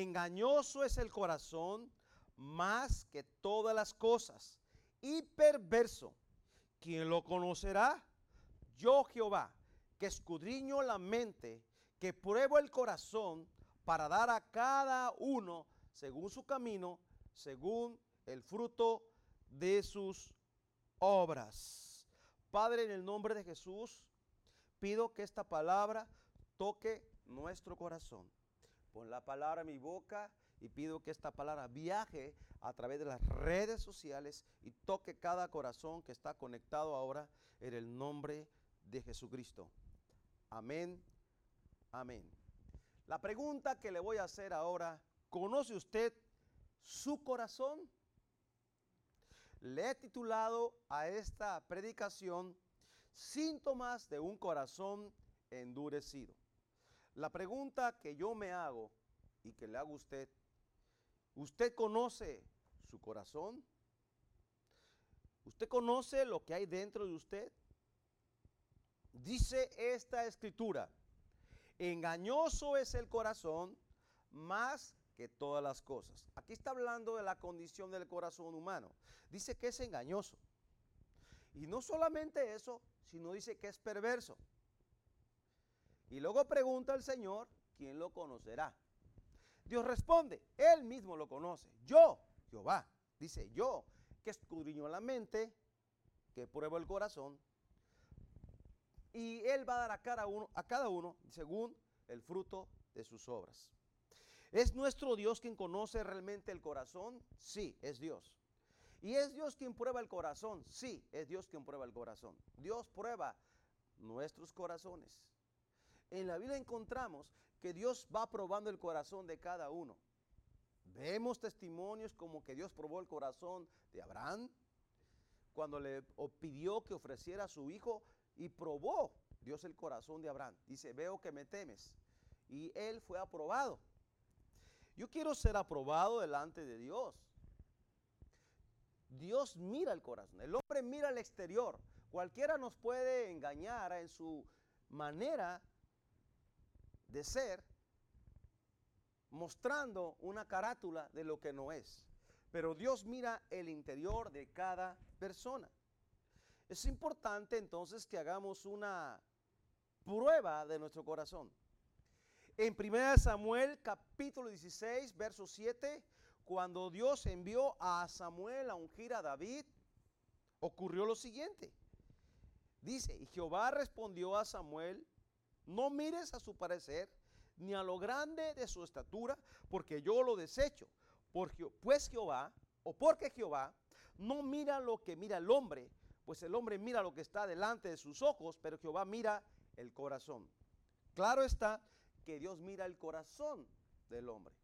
engañoso es el corazón más que todas las cosas y perverso. ¿Quién lo conocerá? Yo Jehová, que escudriño la mente, que pruebo el corazón para dar a cada uno según su camino, según el fruto de sus obras. Padre, en el nombre de Jesús, pido que esta palabra toque nuestro corazón. Pon la palabra en mi boca y pido que esta palabra viaje a través de las redes sociales y toque cada corazón que está conectado ahora en el nombre de Jesucristo. Amén. Amén. La pregunta que le voy a hacer ahora, ¿conoce usted su corazón? Le he titulado a esta predicación Síntomas de un corazón endurecido. La pregunta que yo me hago y que le hago a usted, ¿usted conoce su corazón? ¿Usted conoce lo que hay dentro de usted? Dice esta escritura, engañoso es el corazón más que todas las cosas. Aquí está hablando de la condición del corazón humano. Dice que es engañoso. Y no solamente eso, sino dice que es perverso. Y luego pregunta al Señor, ¿quién lo conocerá? Dios responde, Él mismo lo conoce. Yo, Jehová, dice yo, que escudriño la mente, que pruebo el corazón, y Él va a dar a cada uno, a cada uno según el fruto de sus obras. ¿Es nuestro Dios quien conoce realmente el corazón? Sí, es Dios. ¿Y es Dios quien prueba el corazón? Sí, es Dios quien prueba el corazón. Dios prueba nuestros corazones en la Biblia encontramos que Dios va probando el corazón de cada uno. Vemos testimonios como que Dios probó el corazón de Abraham cuando le pidió que ofreciera a su hijo y probó Dios el corazón de Abraham. Dice, veo que me temes. Y él fue aprobado. Yo quiero ser aprobado delante de Dios. Dios mira el corazón. El hombre mira el exterior. Cualquiera nos puede engañar en su manera de ser mostrando una carátula de lo que no es. Pero Dios mira el interior de cada persona. Es importante entonces que hagamos una prueba de nuestro corazón. En 1 Samuel capítulo 16, verso 7, cuando Dios envió a Samuel a ungir a David, ocurrió lo siguiente. Dice, y Jehová respondió a Samuel, no mires a su parecer, ni a lo grande de su estatura, porque yo lo desecho. Porque, pues Jehová, o porque Jehová, no mira lo que mira el hombre, pues el hombre mira lo que está delante de sus ojos, pero Jehová mira el corazón. Claro está que Dios mira el corazón del hombre.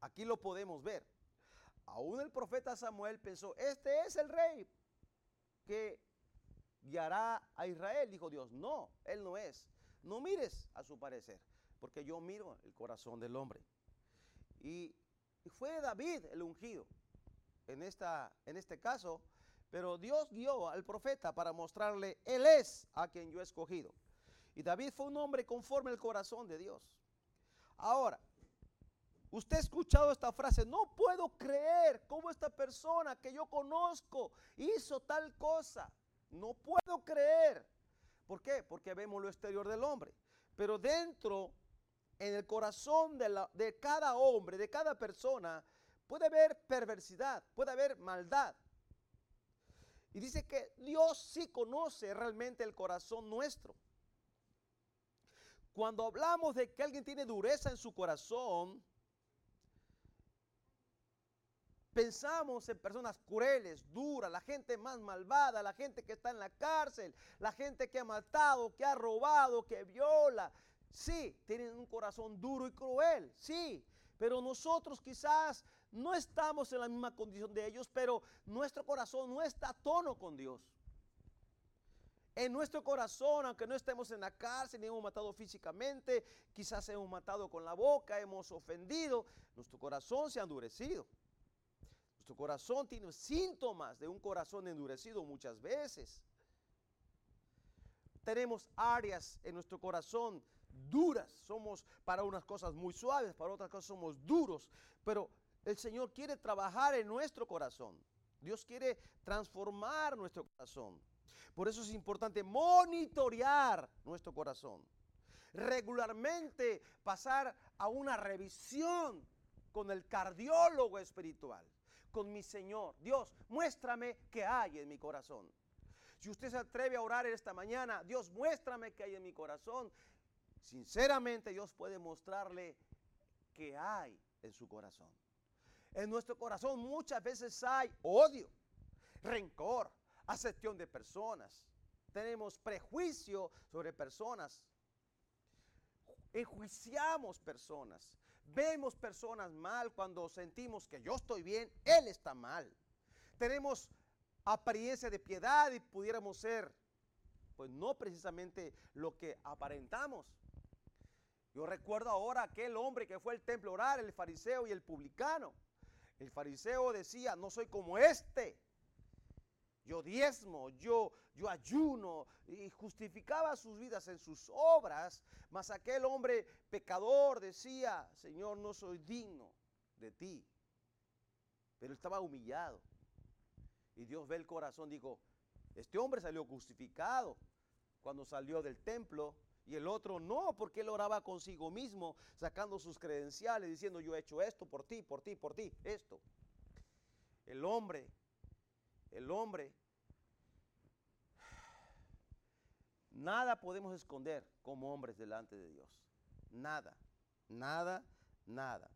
Aquí lo podemos ver. Aún el profeta Samuel pensó, este es el rey que guiará a Israel. Dijo Dios, no, él no es. No mires a su parecer, porque yo miro el corazón del hombre. Y, fue David el ungido en, esta, en este caso, pero Dios guió al profeta para mostrarle, Él es a quien yo he escogido. Y David fue un hombre conforme al corazón de Dios. Ahora, usted ha escuchado esta frase, no puedo creer cómo esta persona que yo conozco hizo tal cosa. No puedo creer. ¿Por qué? Porque vemos lo exterior del hombre. Pero dentro, en el corazón de, cada hombre, de cada persona, puede haber perversidad, puede haber maldad. Y dice que Dios sí conoce realmente el corazón nuestro. Cuando hablamos de que alguien tiene dureza en su corazón, Pensamos en personas crueles, duras, la gente más malvada, la gente que está en la cárcel, la gente que ha matado, que ha robado, que viola. Sí, tienen un corazón duro y cruel, sí. Pero nosotros quizás no estamos en la misma condición de ellos, pero nuestro corazón no está a tono con Dios. En nuestro corazón, aunque no estemos en la cárcel ni hemos matado físicamente, quizás hemos matado con la boca, hemos ofendido, nuestro corazón se ha endurecido. Nuestro corazón tiene síntomas de un corazón endurecido muchas veces. Tenemos áreas en nuestro corazón duras, somos para unas cosas muy suaves, para otras cosas somos duros, pero el Señor quiere trabajar en nuestro corazón. Dios quiere transformar nuestro corazón. Por eso es importante monitorear nuestro corazón. Regularmente pasar a una revisión con el cardiólogo espiritual, con mi Señor. Dios, muéstrame qué hay en mi corazón. Si usted se atreve a orar esta mañana, Dios, muéstrame qué hay en mi corazón. Sinceramente, Dios puede mostrarle qué hay en su corazón. En nuestro corazón muchas veces hay odio, rencor, acepción de personas. Tenemos prejuicio sobre personas. Enjuiciamos personas. Vemos personas mal cuando sentimos que yo estoy bien, él está mal. Tenemos apariencia de piedad y pudiéramos ser, pues no precisamente lo que aparentamos. Yo recuerdo ahora aquel hombre que fue al templo orar, el fariseo y el publicano. El fariseo decía, no soy como este. Yo diezmo, yo, yo ayuno y justificaba sus vidas en sus obras, mas aquel hombre pecador decía, Señor, no soy digno de ti. Pero estaba humillado. Y Dios ve el corazón, dijo, este hombre salió justificado cuando salió del templo y el otro no, porque él oraba consigo mismo, sacando sus credenciales, diciendo, yo he hecho esto por ti, por ti, por ti, esto. El hombre, el hombre, nada podemos esconder como hombres delante de Dios. Nada, nada, nada.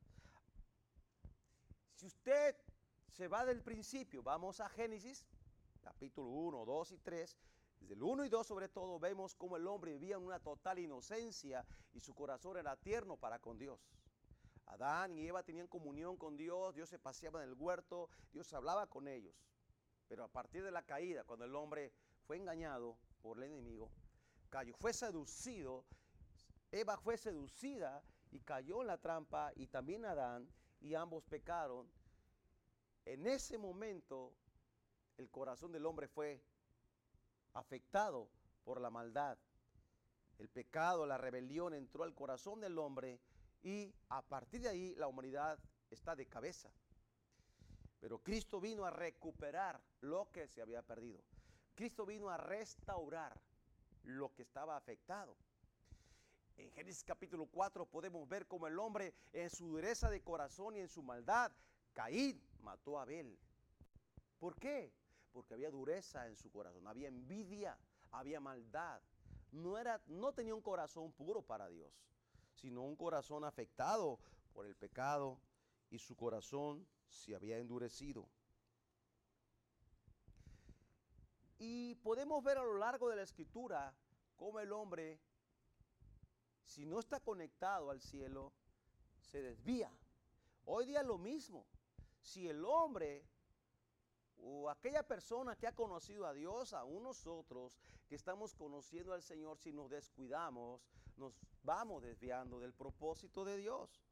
Si usted se va del principio, vamos a Génesis, capítulo 1, 2 y 3, desde el 1 y 2 sobre todo vemos cómo el hombre vivía en una total inocencia y su corazón era tierno para con Dios. Adán y Eva tenían comunión con Dios, Dios se paseaba en el huerto, Dios hablaba con ellos. Pero a partir de la caída, cuando el hombre fue engañado por el enemigo, cayó, fue seducido, Eva fue seducida y cayó en la trampa y también Adán y ambos pecaron. En ese momento el corazón del hombre fue afectado por la maldad. El pecado, la rebelión entró al corazón del hombre y a partir de ahí la humanidad está de cabeza. Pero Cristo vino a recuperar lo que se había perdido. Cristo vino a restaurar lo que estaba afectado. En Génesis capítulo 4 podemos ver cómo el hombre en su dureza de corazón y en su maldad, Caín mató a Abel. ¿Por qué? porque había dureza en su corazón, había envidia, había maldad. No, era, no tenía un corazón puro para Dios, sino un corazón afectado por el pecado y su corazón se había endurecido. Y podemos ver a lo largo de la escritura cómo el hombre, si no está conectado al cielo, se desvía. Hoy día lo mismo. Si el hombre o aquella persona que ha conocido a Dios, aún nosotros que estamos conociendo al Señor, si nos descuidamos, nos vamos desviando del propósito de Dios.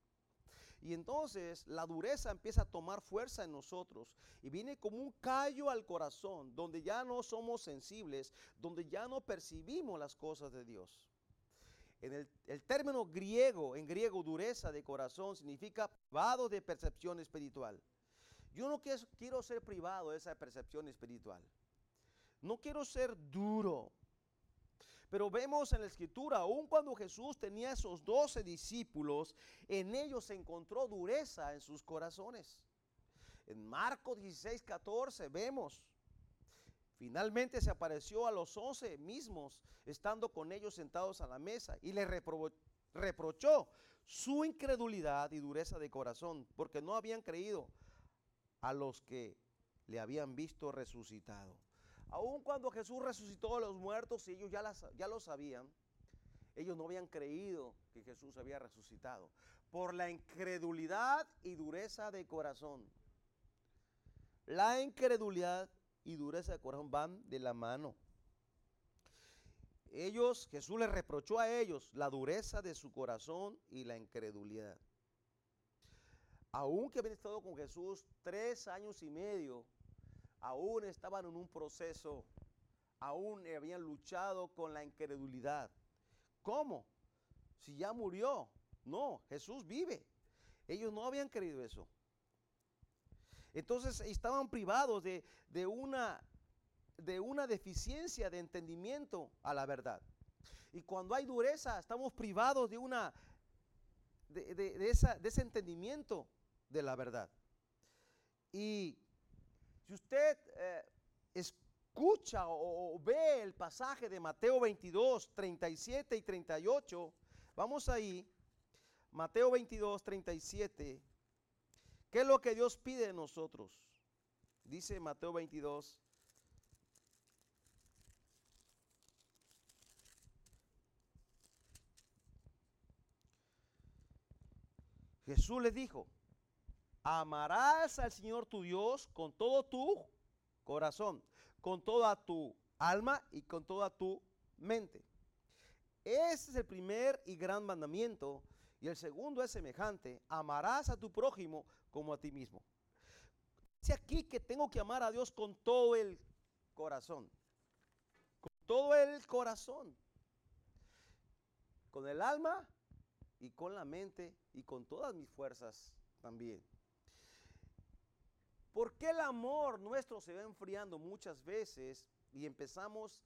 Y entonces la dureza empieza a tomar fuerza en nosotros y viene como un callo al corazón, donde ya no somos sensibles, donde ya no percibimos las cosas de Dios. En el, el término griego, en griego dureza de corazón, significa privado de percepción espiritual. Yo no quiero ser privado de esa percepción espiritual. No quiero ser duro. Pero vemos en la escritura, aun cuando Jesús tenía esos doce discípulos, en ellos se encontró dureza en sus corazones. En Marcos 16, 14 vemos, finalmente se apareció a los once mismos, estando con ellos sentados a la mesa, y les reprochó su incredulidad y dureza de corazón, porque no habían creído a los que le habían visto resucitado. Aun cuando Jesús resucitó a los muertos y ellos ya, lo sabían, ellos no habían creído que Jesús había resucitado por la incredulidad y dureza de corazón. La incredulidad y dureza de corazón van de la mano. Ellos, Jesús les reprochó a ellos la dureza de su corazón y la incredulidad aunque habían estado con Jesús tres años y medio, aún estaban en un proceso, aún habían luchado con la incredulidad. ¿Cómo? si ya murió. No, Jesús vive. Ellos no habían creído eso. Entonces estaban privados de, una, de una deficiencia de entendimiento a la verdad. Y cuando hay dureza, estamos privados de, una, de, esa, de ese entendimiento de la verdad. Y si usted eh, escucha o, ve el pasaje de Mateo 22, 37 y 38, vamos ahí, Mateo 22, 37, ¿qué es lo que Dios pide de nosotros? Dice Mateo 22. Jesús les dijo, amarás al Señor tu Dios con todo tu corazón, con toda tu alma y con toda tu mente. Ese es el primer y gran mandamiento. Y el segundo es semejante, amarás a tu prójimo como a ti mismo. Dice aquí que tengo que amar a Dios con todo el corazón. Con todo el corazón. Con el alma y con la mente y con todas mis fuerzas también. ¿Por qué el amor nuestro se va enfriando muchas veces y empezamos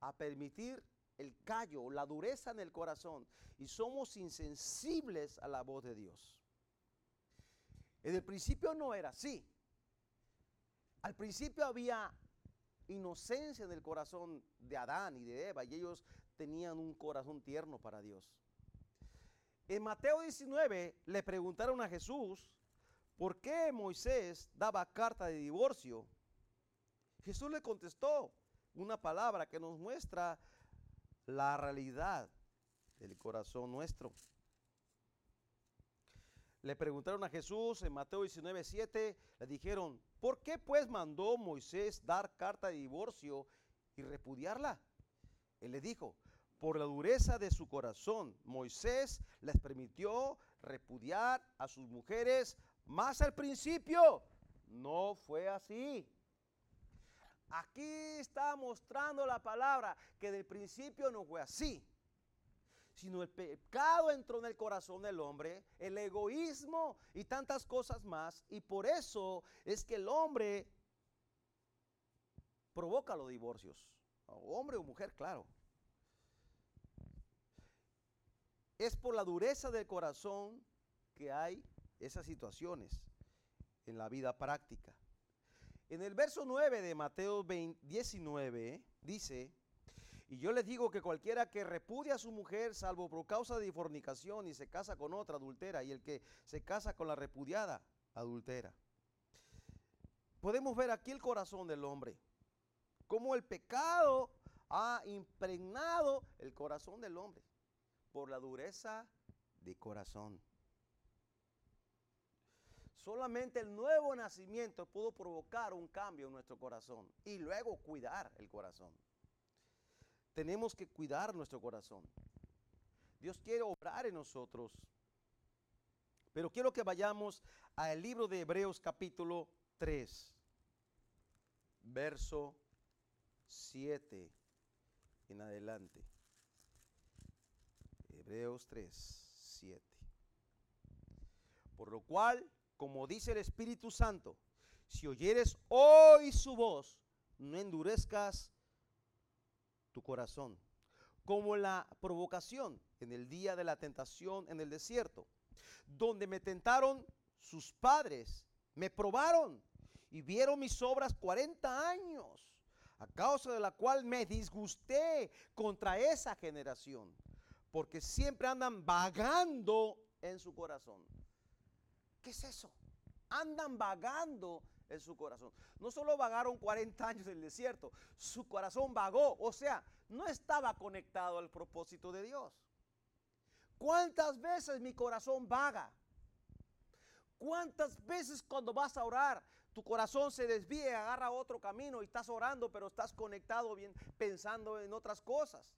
a permitir el callo, la dureza en el corazón y somos insensibles a la voz de Dios? En el principio no era así. Al principio había inocencia en el corazón de Adán y de Eva y ellos tenían un corazón tierno para Dios. En Mateo 19 le preguntaron a Jesús ¿por qué Moisés daba carta de divorcio? Jesús le contestó una palabra que nos muestra la realidad del corazón nuestro. Le preguntaron a Jesús en Mateo 19, 7, le dijeron, ¿por qué pues mandó Moisés dar carta de divorcio y repudiarla? Él le dijo, por la dureza de su corazón, Moisés les permitió repudiar a sus mujeres más al principio no fue así. Aquí está mostrando la palabra que del principio no fue así. Sino el pecado entró en el corazón del hombre, el egoísmo y tantas cosas más. Y por eso es que el hombre provoca los divorcios. Hombre o mujer, claro. Es por la dureza del corazón que hay esas situaciones en la vida práctica. En el verso 9 de Mateo 19 dice, y yo les digo que cualquiera que repudia a su mujer, salvo por causa de fornicación, y se casa con otra adultera, y el que se casa con la repudiada, adultera. Podemos ver aquí el corazón del hombre, cómo el pecado ha impregnado el corazón del hombre por la dureza de corazón. Solamente el nuevo nacimiento pudo provocar un cambio en nuestro corazón y luego cuidar el corazón. Tenemos que cuidar nuestro corazón. Dios quiere obrar en nosotros. Pero quiero que vayamos al libro de Hebreos capítulo 3, verso 7 en adelante. Hebreos 3, 7. Por lo cual como dice el Espíritu Santo, si oyeres hoy su voz, no endurezcas tu corazón, como la provocación en el día de la tentación en el desierto, donde me tentaron sus padres, me probaron y vieron mis obras 40 años, a causa de la cual me disgusté contra esa generación, porque siempre andan vagando en su corazón. ¿Qué es eso? Andan vagando en su corazón. No solo vagaron 40 años en el desierto, su corazón vagó, o sea, no estaba conectado al propósito de Dios. ¿Cuántas veces mi corazón vaga? ¿Cuántas veces cuando vas a orar tu corazón se desvía y agarra otro camino y estás orando pero estás conectado bien pensando en otras cosas?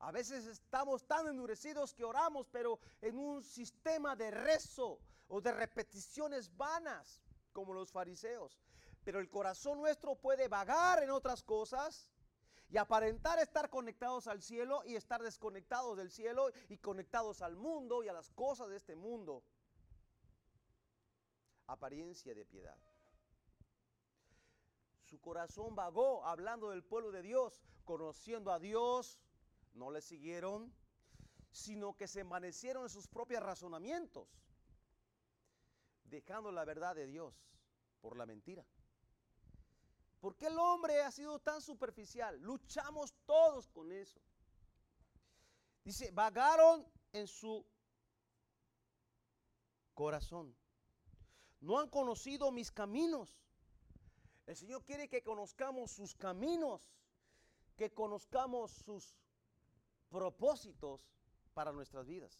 A veces estamos tan endurecidos que oramos pero en un sistema de rezo, o de repeticiones vanas como los fariseos. Pero el corazón nuestro puede vagar en otras cosas y aparentar estar conectados al cielo y estar desconectados del cielo y conectados al mundo y a las cosas de este mundo. Apariencia de piedad. Su corazón vagó hablando del pueblo de Dios, conociendo a Dios, no le siguieron, sino que se envanecieron en sus propios razonamientos, dejando la verdad de Dios por la mentira. ¿Por qué el hombre ha sido tan superficial? Luchamos todos con eso. Dice, vagaron en su corazón. No han conocido mis caminos. El Señor quiere que conozcamos sus caminos, que conozcamos sus propósitos para nuestras vidas,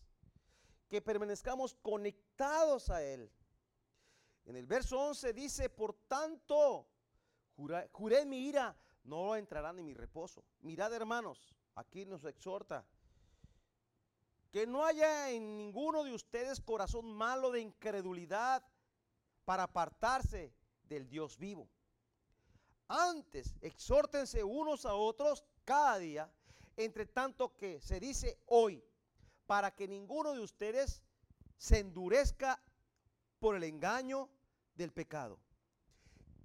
que permanezcamos conectados a Él. En el verso 11 dice, por tanto, juré, mi ira, no entrarán en mi reposo. Mirad hermanos, aquí nos exhorta, que no haya en ninguno de ustedes corazón malo de incredulidad para apartarse del Dios vivo. Antes, exhórtense unos a otros cada día, entre tanto que se dice hoy, para que ninguno de ustedes se endurezca por el engaño del pecado.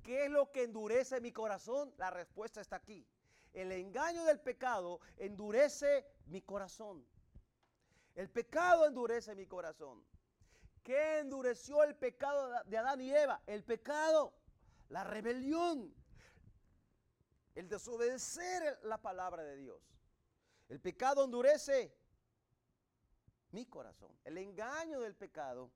¿Qué es lo que endurece mi corazón? La respuesta está aquí. El engaño del pecado endurece mi corazón. El pecado endurece mi corazón. ¿Qué endureció el pecado de Adán y Eva? El pecado, la rebelión, el desobedecer la palabra de Dios. El pecado endurece mi corazón. El engaño del pecado.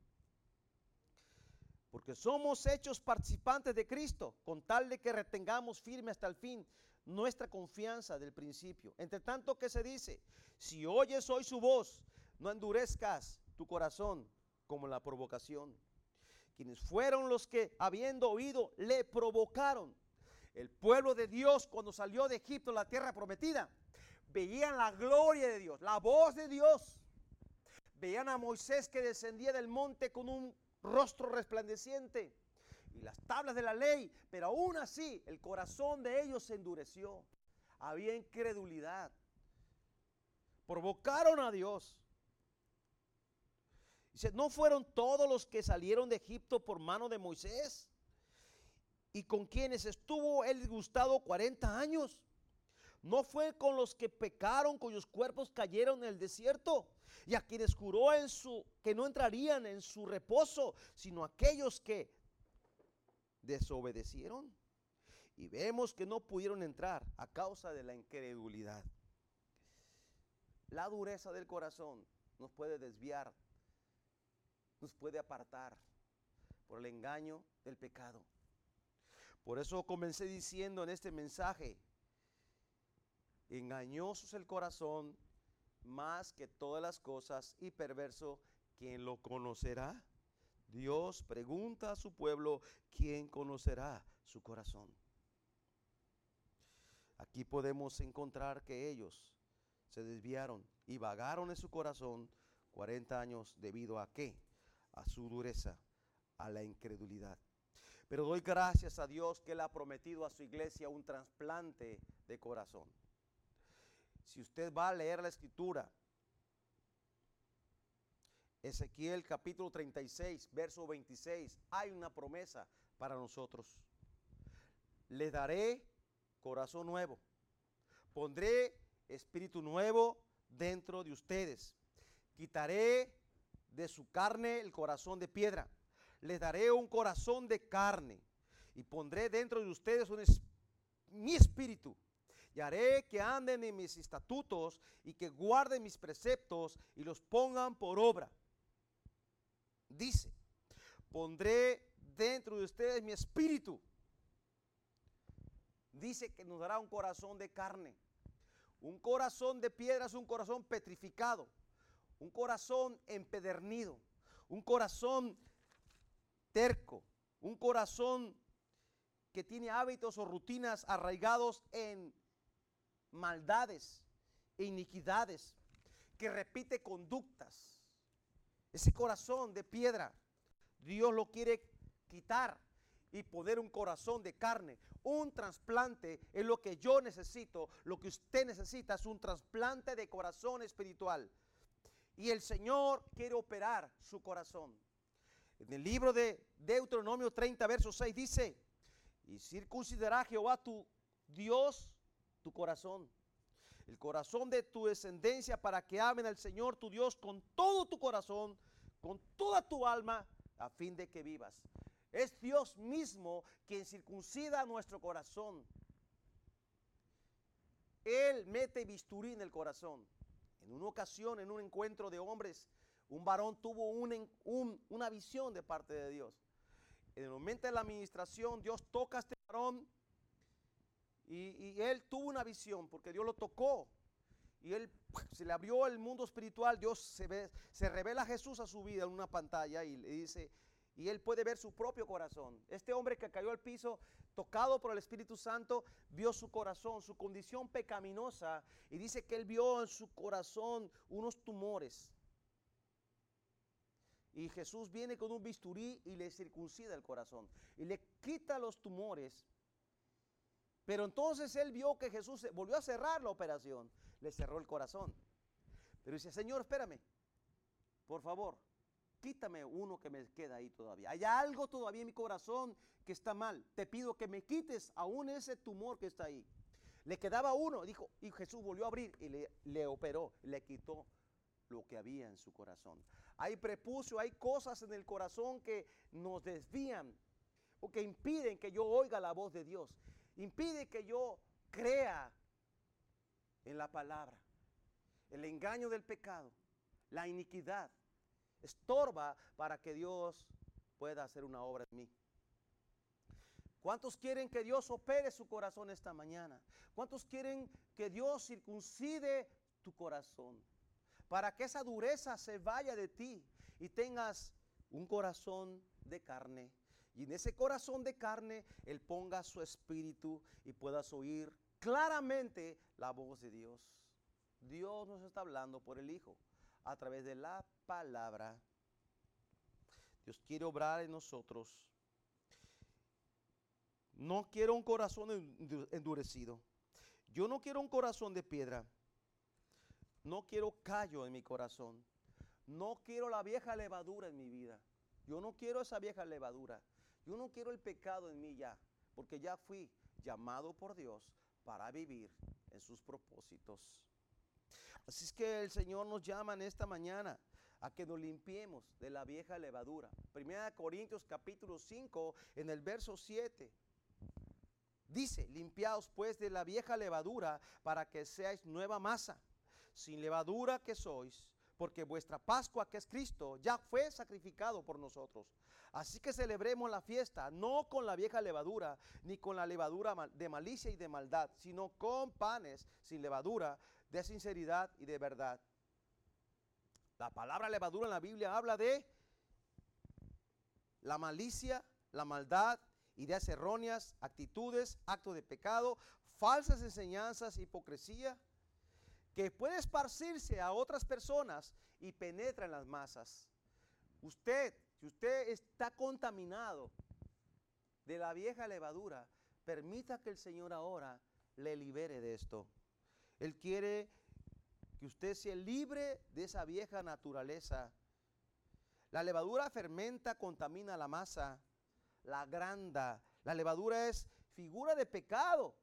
Porque somos hechos participantes de Cristo, con tal de que retengamos firme hasta el fin nuestra confianza del principio. Entre tanto que se dice, si oyes hoy su voz, no endurezcas tu corazón como la provocación. Quienes fueron los que, habiendo oído, le provocaron. El pueblo de Dios cuando salió de Egipto, la tierra prometida, veían la gloria de Dios, la voz de Dios. Veían a Moisés que descendía del monte con un rostro resplandeciente y las tablas de la ley, pero aún así el corazón de ellos se endureció. Había incredulidad. Provocaron a Dios. Dice, ¿no fueron todos los que salieron de Egipto por mano de Moisés? y con quienes estuvo él disgustado 40 años. No fue con los que pecaron, cuyos cuerpos cayeron en el desierto, y a quienes juró en su que no entrarían en su reposo, sino aquellos que desobedecieron. Y vemos que no pudieron entrar a causa de la incredulidad. La dureza del corazón nos puede desviar, nos puede apartar por el engaño del pecado. Por eso comencé diciendo en este mensaje, engañoso es el corazón más que todas las cosas y perverso, ¿quién lo conocerá? Dios pregunta a su pueblo, ¿quién conocerá su corazón? Aquí podemos encontrar que ellos se desviaron y vagaron en su corazón 40 años debido a qué? A su dureza, a la incredulidad. Pero doy gracias a Dios que Él ha prometido a su iglesia un trasplante de corazón. Si usted va a leer la escritura, Ezequiel capítulo 36, verso 26, hay una promesa para nosotros. Le daré corazón nuevo. Pondré espíritu nuevo dentro de ustedes. Quitaré de su carne el corazón de piedra les daré un corazón de carne y pondré dentro de ustedes mi espíritu y haré que anden en mis estatutos y que guarden mis preceptos y los pongan por obra. Dice, pondré dentro de ustedes mi espíritu. Dice que nos dará un corazón de carne. Un corazón de piedra es un corazón petrificado, un corazón empedernido, un corazón terco, un corazón que tiene hábitos o rutinas arraigados en maldades iniquidades, que repite conductas. Ese corazón de piedra, Dios lo quiere quitar y poner un corazón de carne. Un trasplante es lo que yo necesito, lo que usted necesita es un trasplante de corazón espiritual. Y el Señor quiere operar su corazón. En el libro de Deuteronomio 30, verso 6 dice, y circuncidará Jehová tu Dios tu corazón, el corazón de tu descendencia para que amen al Señor tu Dios con todo tu corazón, con toda tu alma, a fin de que vivas. Es Dios mismo quien circuncida nuestro corazón. Él mete bisturí en el corazón. En una ocasión, en un encuentro de hombres, un varón tuvo una visión de parte de Dios. En el momento de la administración, Dios toca a este varón y, él tuvo una visión porque Dios lo tocó. Y él se le abrió el mundo espiritual. Dios se, ve, se revela a Jesús a su vida en una pantalla y le dice, y él puede ver su propio corazón. Este hombre que cayó al piso, tocado por el Espíritu Santo, vio su corazón, su condición pecaminosa, y dice que él vio en su corazón unos tumores. Y Jesús viene con un bisturí y le circuncida el corazón, y le quita los tumores. Pero entonces él vio que Jesús volvió a cerrar la operación, le cerró el corazón. Pero dice, Señor, espérame, por favor, quítame uno que me queda ahí todavía. Hay algo todavía en mi corazón que está mal. Te pido que me quites aún ese tumor que está ahí. Le quedaba uno, dijo, y Jesús volvió a abrir y le, operó, le quitó lo que había en su corazón. Hay prepucio, hay cosas en el corazón que nos desvían o que impiden que yo oiga la voz de Dios. Impide que yo crea en la palabra. El engaño del pecado, la iniquidad, estorba para que Dios pueda hacer una obra en mí. ¿Cuántos quieren que Dios opere su corazón esta mañana? ¿Cuántos quieren que Dios circuncide tu corazón? Para que esa dureza se vaya de ti y tengas un corazón de carne. Y en ese corazón de carne Él ponga su espíritu y puedas oír claramente la voz de Dios. Dios nos está hablando por el Hijo a través de la palabra. Dios quiere obrar en nosotros. No quiero un corazón endurecido. Yo no quiero un corazón de piedra. No quiero callo en mi corazón. No quiero la vieja levadura en mi vida. Yo no quiero esa vieja levadura. Yo no quiero el pecado en mí ya, porque ya fui llamado por Dios para vivir en sus propósitos. Así es que el Señor nos llama en esta mañana a que nos limpiemos de la vieja levadura. Primera Corintios capítulo 5 en el verso 7. Dice, limpiaos pues de la vieja levadura para que seáis nueva masa, sin levadura que sois, porque vuestra Pascua, que es Cristo, ya fue sacrificado por nosotros. Así que celebremos la fiesta, no con la vieja levadura, ni con la levadura de malicia y de maldad, sino con panes sin levadura, de sinceridad y de verdad. La palabra levadura en la Biblia habla de la malicia, la maldad, ideas erróneas, actitudes, actos de pecado, falsas enseñanzas, hipocresía, que puede esparcirse a otras personas y penetra en las masas. Usted, si usted está contaminado de la vieja levadura, permita que el Señor ahora le libere de esto. Él quiere que usted sea libre de esa vieja naturaleza. La levadura fermenta, contamina la masa, la agranda. La levadura es figura de pecado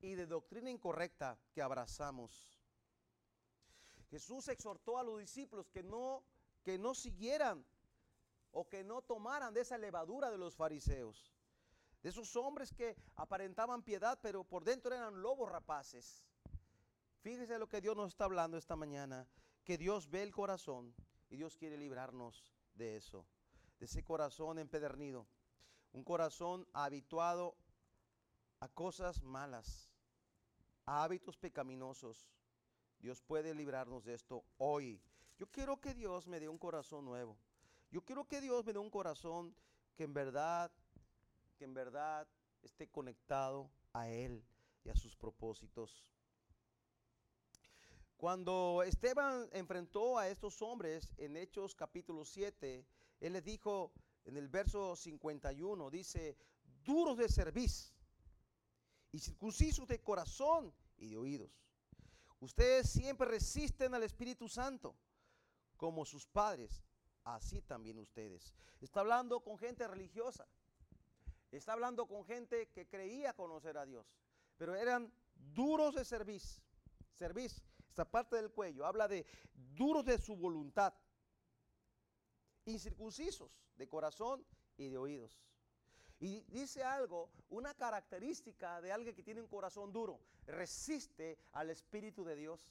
y de doctrina incorrecta que abrazamos. Jesús exhortó a los discípulos que no, que no siguieran o que no tomaran de esa levadura de los fariseos de esos hombres que aparentaban piedad, pero por dentro eran lobos rapaces. Fíjese lo que Dios nos está hablando esta mañana, que Dios ve el corazón y Dios quiere librarnos de eso, de ese corazón empedernido, un corazón habituado a cosas malas, a hábitos pecaminosos. Dios puede librarnos de esto hoy. Yo quiero que Dios me dé un corazón nuevo. Yo quiero que Dios me dé un corazón que en verdad que en verdad esté conectado a Él y a sus propósitos. Cuando Esteban enfrentó a estos hombres en Hechos capítulo 7, Él les dijo, en el verso 51, dice, duros de cerviz y circuncisos de corazón y de oídos. Ustedes siempre resisten al Espíritu Santo como sus padres, así también ustedes. Está hablando con gente religiosa. Está hablando con gente que creía conocer a Dios, pero eran duros de cerviz. Cerviz, esta parte del cuello, habla de duros de su voluntad, incircuncisos de corazón y de oídos. Y dice algo, una característica de alguien que tiene un corazón duro, resiste al Espíritu de Dios.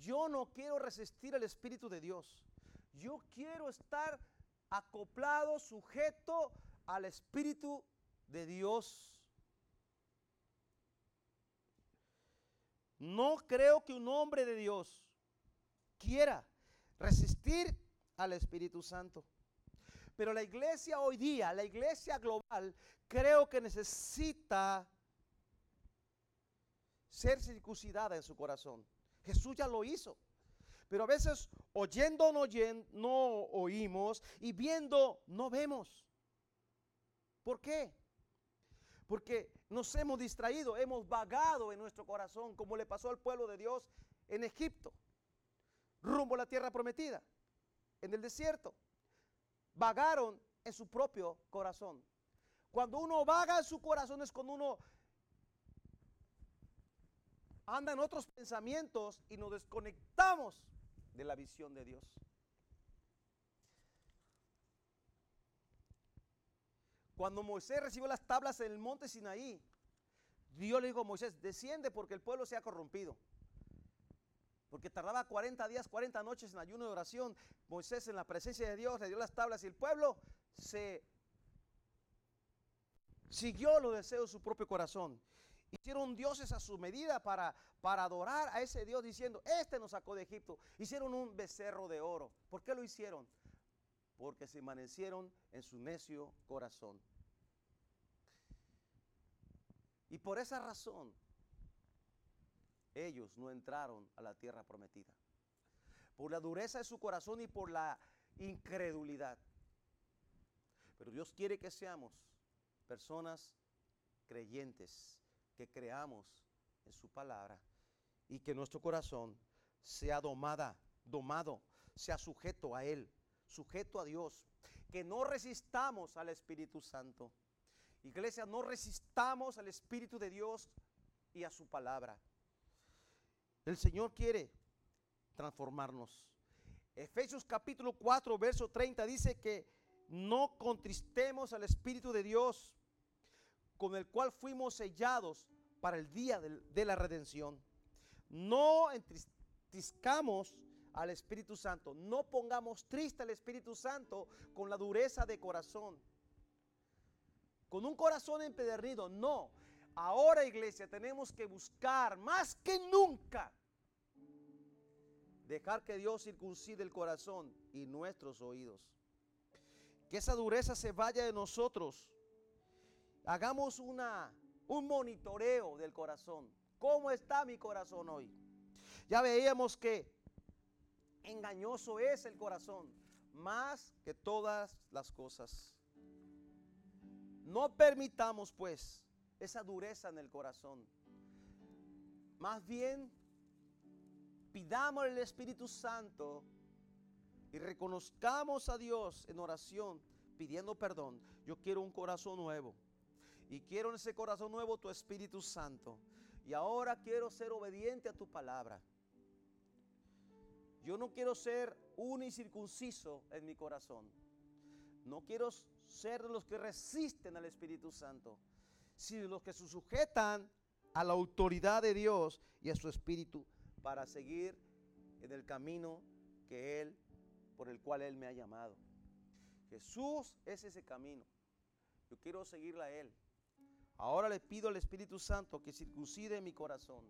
Yo no quiero resistir al Espíritu de Dios. Yo quiero estar acoplado, sujeto al Espíritu de Dios. No creo que un hombre de Dios quiera resistir al Espíritu Santo. Pero la iglesia hoy día, la iglesia global, creo que necesita ser circuncidada en su corazón. Jesús ya lo hizo. Pero a veces oyendo no, no oímos y viendo no vemos. ¿Por qué? Porque nos hemos distraído, hemos vagado en nuestro corazón, como le pasó al pueblo de Dios en Egipto, rumbo a la tierra prometida, en el desierto vagaron en su propio corazón. Cuando uno vaga en su corazón es cuando uno anda en otros pensamientos y nos desconectamos de la visión de Dios. Cuando Moisés recibió las tablas en el monte Sinaí, Dios le dijo a Moisés, desciende porque el pueblo se ha corrompido porque tardaba 40 días, 40 noches en ayuno de oración. Moisés en la presencia de Dios le dio las tablas y el pueblo se siguió los deseos de su propio corazón. Hicieron dioses a su medida para, para adorar a ese Dios diciendo, este nos sacó de Egipto. Hicieron un becerro de oro. ¿Por qué lo hicieron? Porque se amanecieron en su necio corazón. Y por esa razón ellos no entraron a la tierra prometida. Por la dureza de su corazón y por la incredulidad. Pero Dios quiere que seamos personas creyentes, que creamos en su palabra y que nuestro corazón sea domada, domado, sea sujeto a Él, sujeto a Dios, que no resistamos al Espíritu Santo. Iglesia, no resistamos al Espíritu de Dios y a su palabra. El Señor quiere transformarnos. Efesios capítulo 4, verso 30 dice que no contristemos al Espíritu de Dios, con el cual fuimos sellados para el día de, la redención. No entristezcamos al Espíritu Santo, no pongamos triste al Espíritu Santo con la dureza de corazón, con un corazón empedernido, no. Ahora, iglesia, tenemos que buscar más que nunca dejar que Dios circuncide el corazón y nuestros oídos. Que esa dureza se vaya de nosotros. Hagamos una, un monitoreo del corazón. ¿Cómo está mi corazón hoy? Ya veíamos que engañoso es el corazón, más que todas las cosas. No permitamos pues esa dureza en el corazón. Más bien, pidamos al Espíritu Santo y reconozcamos a Dios en oración pidiendo perdón. Yo quiero un corazón nuevo. Y quiero en ese corazón nuevo tu Espíritu Santo. Y ahora quiero ser obediente a tu palabra. Yo no quiero ser un incircunciso en mi corazón. No quiero ser los que resisten al Espíritu Santo sino los que se sujetan a la autoridad de Dios y a su Espíritu para seguir en el camino que Él, por el cual Él me ha llamado. Jesús es ese camino. Yo quiero seguirle a Él. Ahora le pido al Espíritu Santo que circuncide mi corazón.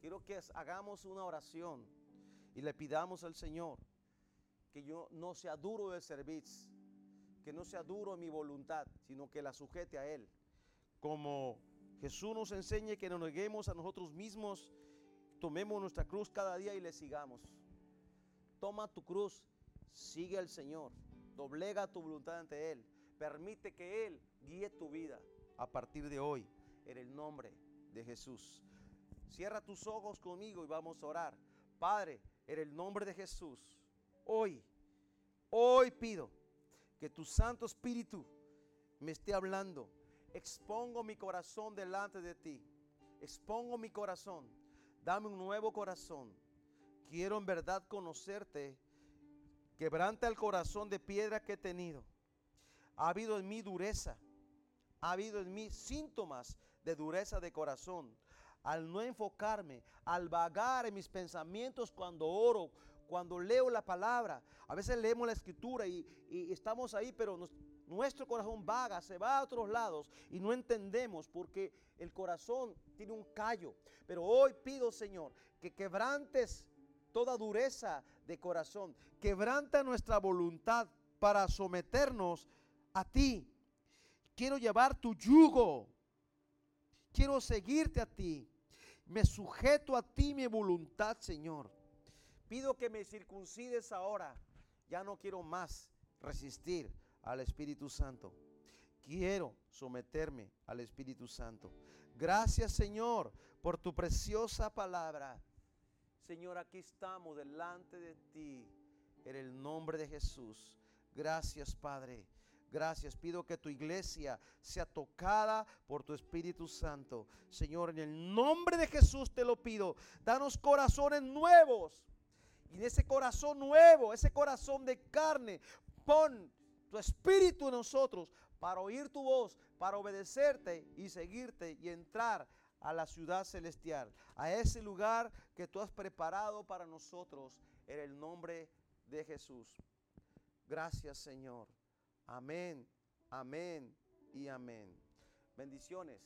Quiero que hagamos una oración y le pidamos al Señor que yo no sea duro de servicio, que no sea duro mi voluntad, sino que la sujete a Él como Jesús nos enseñe que nos neguemos a nosotros mismos, tomemos nuestra cruz cada día y le sigamos. Toma tu cruz, sigue al Señor. Doblega tu voluntad ante Él. Permite que Él guíe tu vida a partir de hoy en el nombre de Jesús. Cierra tus ojos conmigo y vamos a orar. Padre, en el nombre de Jesús, hoy, hoy pido que tu Santo Espíritu me esté hablando. Expongo mi corazón delante de ti. Expongo mi corazón. Dame un nuevo corazón. Quiero en verdad conocerte. Quebranta el corazón de piedra que he tenido. Ha habido en mí dureza. Ha habido en mí síntomas de dureza de corazón. Al no enfocarme, al vagar en mis pensamientos cuando oro, cuando leo la palabra. A veces leemos la escritura y, estamos ahí, pero nuestro corazón vaga, se va a otros lados y no entendemos porque el corazón tiene un callo. Pero hoy pido, Señor, que quebrantes toda dureza de corazón, quebranta nuestra voluntad para someternos a ti. Quiero llevar tu yugo. Quiero seguirte a ti. Me sujeto a ti mi voluntad, Señor. Pido que me circuncides ahora. Ya no quiero más resistir al Espíritu Santo. Quiero someterme al Espíritu Santo. Gracias, Señor, por tu preciosa palabra. Señor, aquí estamos delante de ti en el nombre de Jesús. Gracias, Padre. Gracias. Pido que tu iglesia sea tocada por tu Espíritu Santo. Señor, en el nombre de Jesús te lo pido. Danos corazones nuevos. Y en ese corazón nuevo, ese corazón de carne, pon tu espíritu en nosotros para oír tu voz, para obedecerte y seguirte y entrar a la ciudad celestial, a ese lugar que tú has preparado para nosotros en el nombre de Jesús. Gracias Señor. Amén, amén y amén. Bendiciones.